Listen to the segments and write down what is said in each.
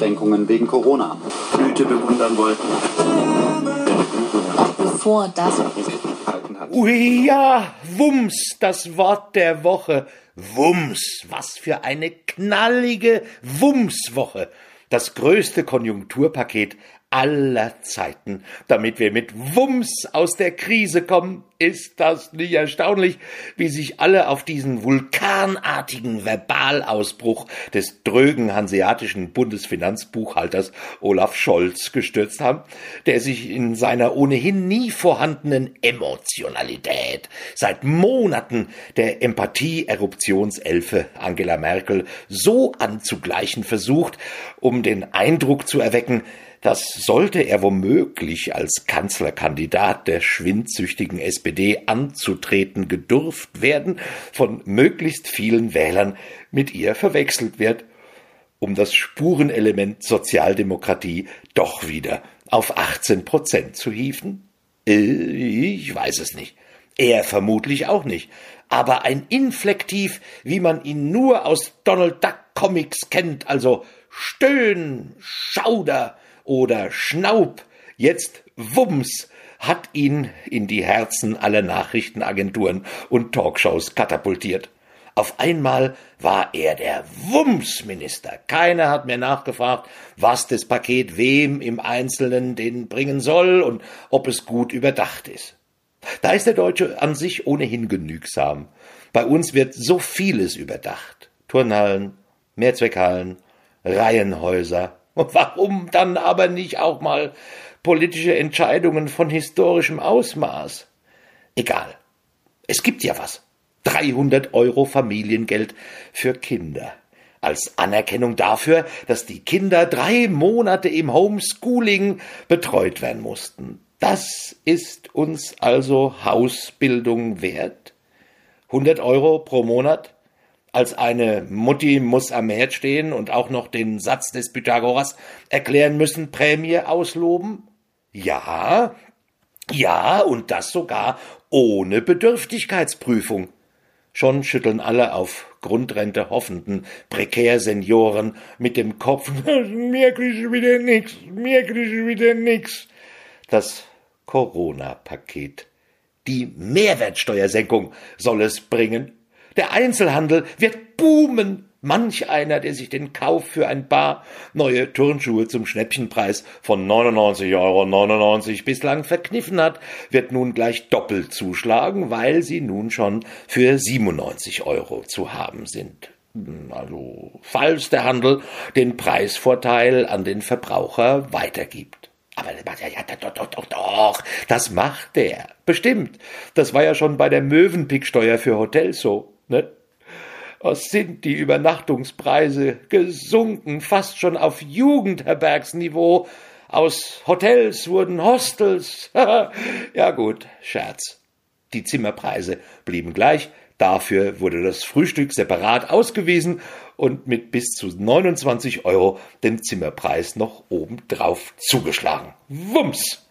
Einschränkungen wegen Corona. Blüte bewundern wollten. Bevor das Ui ja, Wums, das Wort der Woche. Wums, was für eine knallige Wumswoche. Das größte Konjunkturpaket aller Zeiten, damit wir mit Wumms aus der Krise kommen. Ist das nicht erstaunlich, wie sich alle auf diesen vulkanartigen Verbalausbruch des drögen hanseatischen Bundesfinanzbuchhalters Olaf Scholz gestürzt haben, der sich in seiner ohnehin nie vorhandenen Emotionalität seit Monaten der Empathie-Eruptionselfe Angela Merkel so anzugleichen versucht, um den Eindruck zu erwecken, das sollte er womöglich als Kanzlerkandidat der schwindsüchtigen SPD anzutreten gedurft werden, von möglichst vielen Wählern mit ihr verwechselt wird, um das Spurenelement Sozialdemokratie doch wieder auf 18 Prozent zu hieven? Ich weiß es nicht. Er vermutlich auch nicht. Aber ein Inflektiv, wie man ihn nur aus Donald Duck Comics kennt, also Stöhn, Schauder, oder Schnaub, jetzt Wumms, hat ihn in die Herzen aller Nachrichtenagenturen und Talkshows katapultiert. Auf einmal war er der Wumms-Minister. Keiner hat mehr nachgefragt, was das Paket wem im Einzelnen den bringen soll und ob es gut überdacht ist. Da ist der Deutsche an sich ohnehin genügsam. Bei uns wird so vieles überdacht. Turnhallen, Mehrzweckhallen, Reihenhäuser, Warum dann aber nicht auch mal politische Entscheidungen von historischem Ausmaß? Egal. Es gibt ja was. 300 Euro Familiengeld für Kinder. Als Anerkennung dafür, dass die Kinder drei Monate im Homeschooling betreut werden mussten. Das ist uns also Hausbildung wert? 100 Euro pro Monat? Als eine Mutti muss am Herd stehen und auch noch den Satz des Pythagoras erklären müssen, Prämie ausloben? Ja, ja, und das sogar ohne Bedürftigkeitsprüfung. Schon schütteln alle auf Grundrente hoffenden Prekärsenioren mit dem Kopf, mir krieg ich wieder nix, mir krieg ich wieder nix. Das Corona-Paket. Die Mehrwertsteuersenkung soll es bringen. Der Einzelhandel wird boomen. Manch einer, der sich den Kauf für ein paar neue Turnschuhe zum Schnäppchenpreis von 99,99 Euro bislang verkniffen hat, wird nun gleich doppelt zuschlagen, weil sie nun schon für 97 Euro zu haben sind. Also, falls der Handel den Preisvorteil an den Verbraucher weitergibt. Aber das macht ja, ja, doch, doch, doch, doch, das macht der. Bestimmt. Das war ja schon bei der Möwenpicksteuer für Hotels so. Ne? Was sind die Übernachtungspreise gesunken, fast schon auf Jugendherbergsniveau. Aus Hotels wurden Hostels. ja gut, Scherz. Die Zimmerpreise blieben gleich, dafür wurde das Frühstück separat ausgewiesen und mit bis zu 29 Euro dem Zimmerpreis noch obendrauf zugeschlagen. Wumms!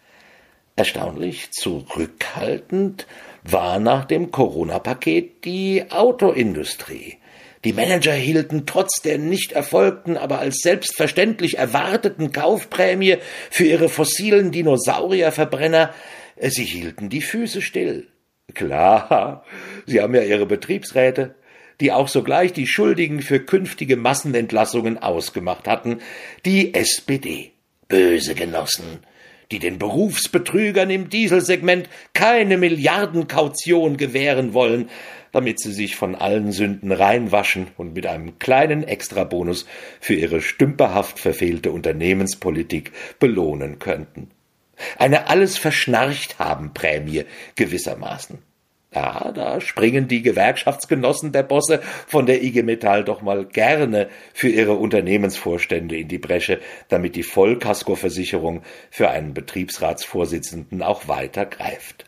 Erstaunlich zurückhaltend war nach dem Corona-Paket die Autoindustrie. Die Manager hielten trotz der nicht erfolgten, aber als selbstverständlich erwarteten Kaufprämie für ihre fossilen Dinosaurierverbrenner, äh, sie hielten die Füße still. Klar, sie haben ja ihre Betriebsräte, die auch sogleich die Schuldigen für künftige Massenentlassungen ausgemacht hatten, die SPD. Böse Genossen, die den Berufsbetrügern im Dieselsegment keine Milliardenkaution gewähren wollen, damit sie sich von allen Sünden reinwaschen und mit einem kleinen Extrabonus für ihre stümperhaft verfehlte Unternehmenspolitik belohnen könnten. Eine alles verschnarcht haben Prämie gewissermaßen. Ja, da springen die Gewerkschaftsgenossen der Bosse von der IG Metall doch mal gerne für ihre Unternehmensvorstände in die Bresche, damit die Vollkaskoversicherung für einen Betriebsratsvorsitzenden auch weiter greift.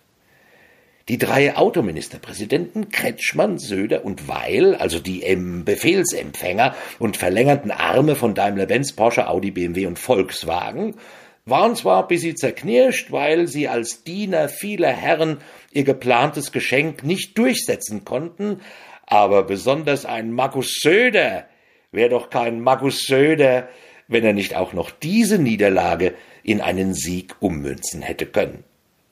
Die drei Autoministerpräsidenten Kretschmann, Söder und Weil, also die ähm, Befehlsempfänger und verlängerten Arme von Daimler-Benz, Porsche, Audi, BMW und Volkswagen, waren zwar bis sie zerknirscht, weil sie als Diener vieler Herren ihr geplantes Geschenk nicht durchsetzen konnten, aber besonders ein Markus Söder, wer doch kein Markus Söder, wenn er nicht auch noch diese Niederlage in einen Sieg ummünzen hätte können.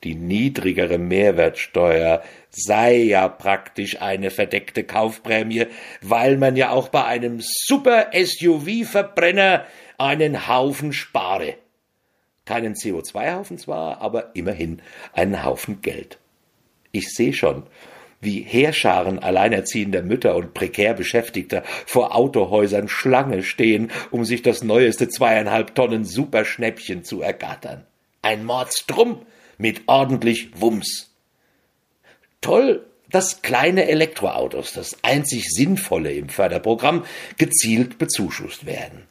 Die niedrigere Mehrwertsteuer sei ja praktisch eine verdeckte Kaufprämie, weil man ja auch bei einem Super-SUV-Verbrenner einen Haufen spare. Keinen CO2-Haufen zwar, aber immerhin einen Haufen Geld. Ich sehe schon, wie Heerscharen alleinerziehender Mütter und prekär Beschäftigter vor Autohäusern Schlange stehen, um sich das neueste zweieinhalb Tonnen Superschnäppchen zu ergattern. Ein Mordstrum mit ordentlich Wumms. Toll, dass kleine Elektroautos, das einzig Sinnvolle im Förderprogramm, gezielt bezuschusst werden.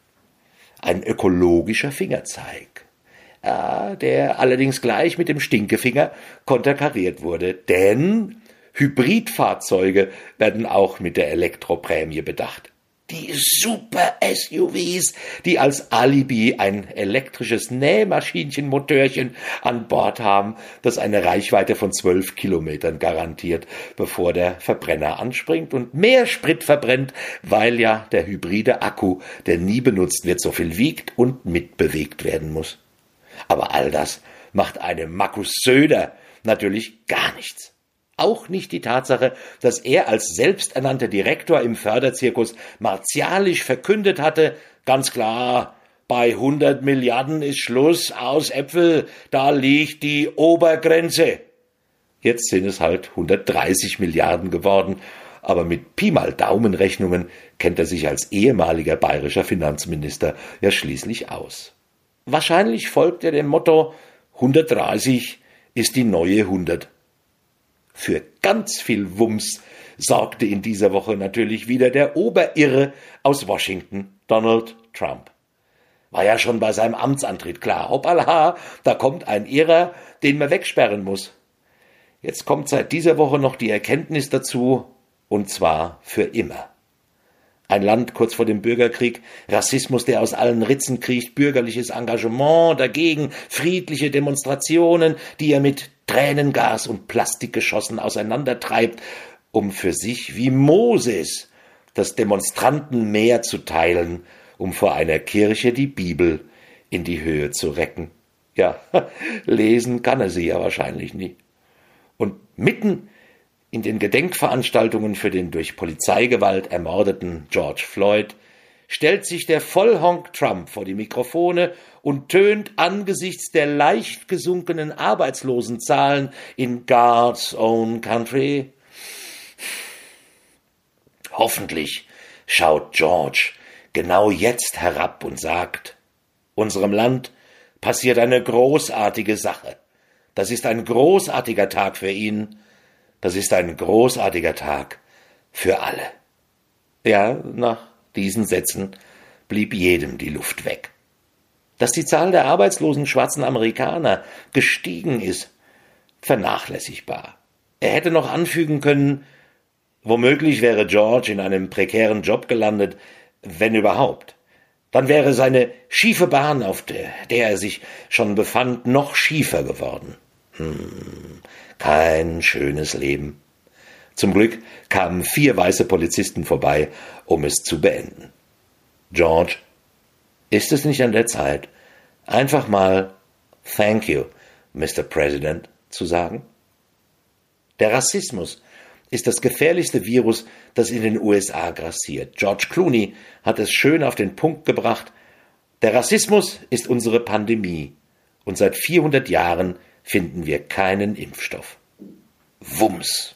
Ein ökologischer Fingerzeig. Ja, der allerdings gleich mit dem Stinkefinger konterkariert wurde, denn Hybridfahrzeuge werden auch mit der Elektroprämie bedacht. Die Super-SUVs, die als Alibi ein elektrisches Nähmaschinchen-Motörchen an Bord haben, das eine Reichweite von zwölf Kilometern garantiert, bevor der Verbrenner anspringt und mehr Sprit verbrennt, weil ja der hybride Akku, der nie benutzt wird, so viel wiegt und mitbewegt werden muss. Aber all das macht einem Markus Söder natürlich gar nichts auch nicht die Tatsache, dass er als selbsternannter Direktor im Förderzirkus martialisch verkündet hatte, ganz klar, bei 100 Milliarden ist Schluss aus Äpfel, da liegt die Obergrenze. Jetzt sind es halt 130 Milliarden geworden, aber mit Pi mal Daumenrechnungen kennt er sich als ehemaliger bayerischer Finanzminister ja schließlich aus. Wahrscheinlich folgt er dem Motto 130 ist die neue 100. Für ganz viel Wumms sorgte in dieser Woche natürlich wieder der Oberirre aus Washington, Donald Trump. War ja schon bei seinem Amtsantritt klar, hoppala, da kommt ein Irrer, den man wegsperren muss. Jetzt kommt seit dieser Woche noch die Erkenntnis dazu, und zwar für immer. Ein Land kurz vor dem Bürgerkrieg, Rassismus, der aus allen Ritzen kriecht, bürgerliches Engagement dagegen, friedliche Demonstrationen, die er mit Tränengas und Plastikgeschossen auseinandertreibt, um für sich wie Moses das Demonstrantenmeer zu teilen, um vor einer Kirche die Bibel in die Höhe zu recken. Ja, lesen kann er sie ja wahrscheinlich nie. Und mitten in den Gedenkveranstaltungen für den durch Polizeigewalt ermordeten George Floyd stellt sich der Vollhonk Trump vor die Mikrofone und tönt angesichts der leicht gesunkenen Arbeitslosenzahlen in God's own country. Hoffentlich schaut George genau jetzt herab und sagt, unserem Land passiert eine großartige Sache. Das ist ein großartiger Tag für ihn, das ist ein großartiger Tag für alle. Ja, nach diesen Sätzen blieb jedem die Luft weg. Dass die Zahl der arbeitslosen schwarzen Amerikaner gestiegen ist, vernachlässigbar. Er hätte noch anfügen können, womöglich wäre George in einem prekären Job gelandet, wenn überhaupt. Dann wäre seine schiefe Bahn, auf der, der er sich schon befand, noch schiefer geworden. Hm, kein schönes Leben. Zum Glück kamen vier weiße Polizisten vorbei, um es zu beenden. George, ist es nicht an der Zeit, einfach mal Thank you, Mr. President zu sagen? Der Rassismus ist das gefährlichste Virus, das in den USA grassiert. George Clooney hat es schön auf den Punkt gebracht. Der Rassismus ist unsere Pandemie und seit 400 Jahren finden wir keinen Impfstoff. Wumms.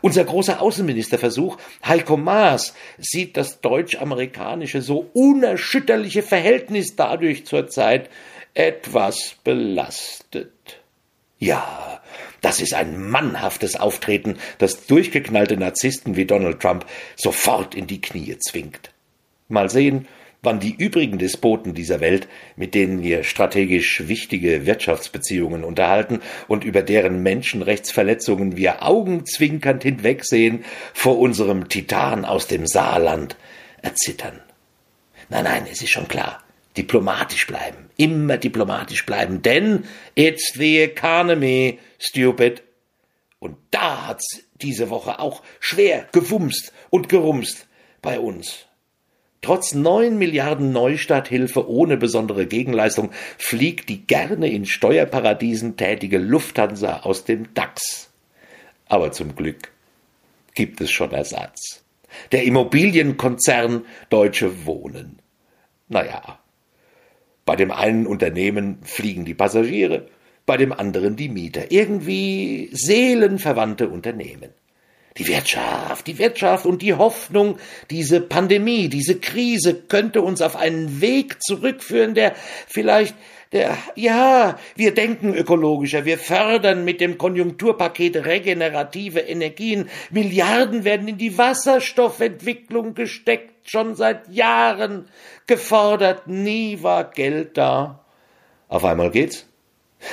Unser großer Außenministerversuch, Heiko Maas, sieht das deutsch-amerikanische so unerschütterliche Verhältnis dadurch zurzeit etwas belastet. Ja, das ist ein mannhaftes Auftreten, das durchgeknallte Narzissten wie Donald Trump sofort in die Knie zwingt. Mal sehen, wann die übrigen Despoten dieser Welt, mit denen wir strategisch wichtige Wirtschaftsbeziehungen unterhalten und über deren Menschenrechtsverletzungen wir augenzwinkernd hinwegsehen, vor unserem Titan aus dem Saarland erzittern. Nein, nein, es ist schon klar. Diplomatisch bleiben. Immer diplomatisch bleiben. Denn it's the economy, stupid. Und da hat's diese Woche auch schwer gewumst und gerumst bei uns. Trotz neun Milliarden Neustarthilfe ohne besondere Gegenleistung fliegt die gerne in Steuerparadiesen tätige Lufthansa aus dem DAX. Aber zum Glück gibt es schon Ersatz. Der Immobilienkonzern Deutsche Wohnen. Naja, bei dem einen Unternehmen fliegen die Passagiere, bei dem anderen die Mieter. Irgendwie seelenverwandte Unternehmen. Die Wirtschaft, die Wirtschaft und die Hoffnung, diese Pandemie, diese Krise könnte uns auf einen Weg zurückführen, der vielleicht der, ja, wir denken ökologischer, wir fördern mit dem Konjunkturpaket regenerative Energien, Milliarden werden in die Wasserstoffentwicklung gesteckt, schon seit Jahren gefordert, nie war Geld da. Auf einmal geht's.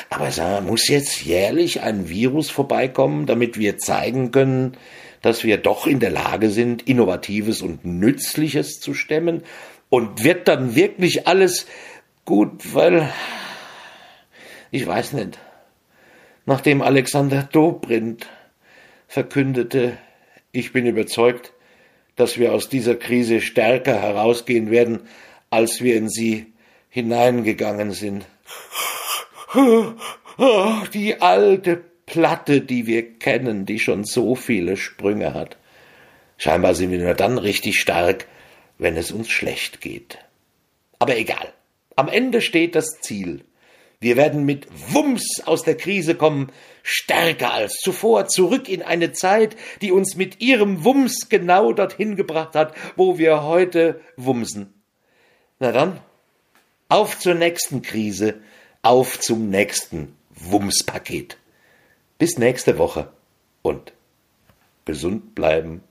Aber sag, muss jetzt jährlich ein Virus vorbeikommen, damit wir zeigen können, dass wir doch in der Lage sind, Innovatives und Nützliches zu stemmen? Und wird dann wirklich alles gut, weil ich weiß nicht, nachdem Alexander Dobrindt verkündete, ich bin überzeugt, dass wir aus dieser Krise stärker herausgehen werden, als wir in sie hineingegangen sind. Die alte Platte, die wir kennen, die schon so viele Sprünge hat. Scheinbar sind wir nur dann richtig stark, wenn es uns schlecht geht. Aber egal. Am Ende steht das Ziel. Wir werden mit Wumms aus der Krise kommen, stärker als zuvor, zurück in eine Zeit, die uns mit ihrem Wumms genau dorthin gebracht hat, wo wir heute wumsen. Na dann, auf zur nächsten Krise, auf zum nächsten Wumspaket. Bis nächste Woche und gesund bleiben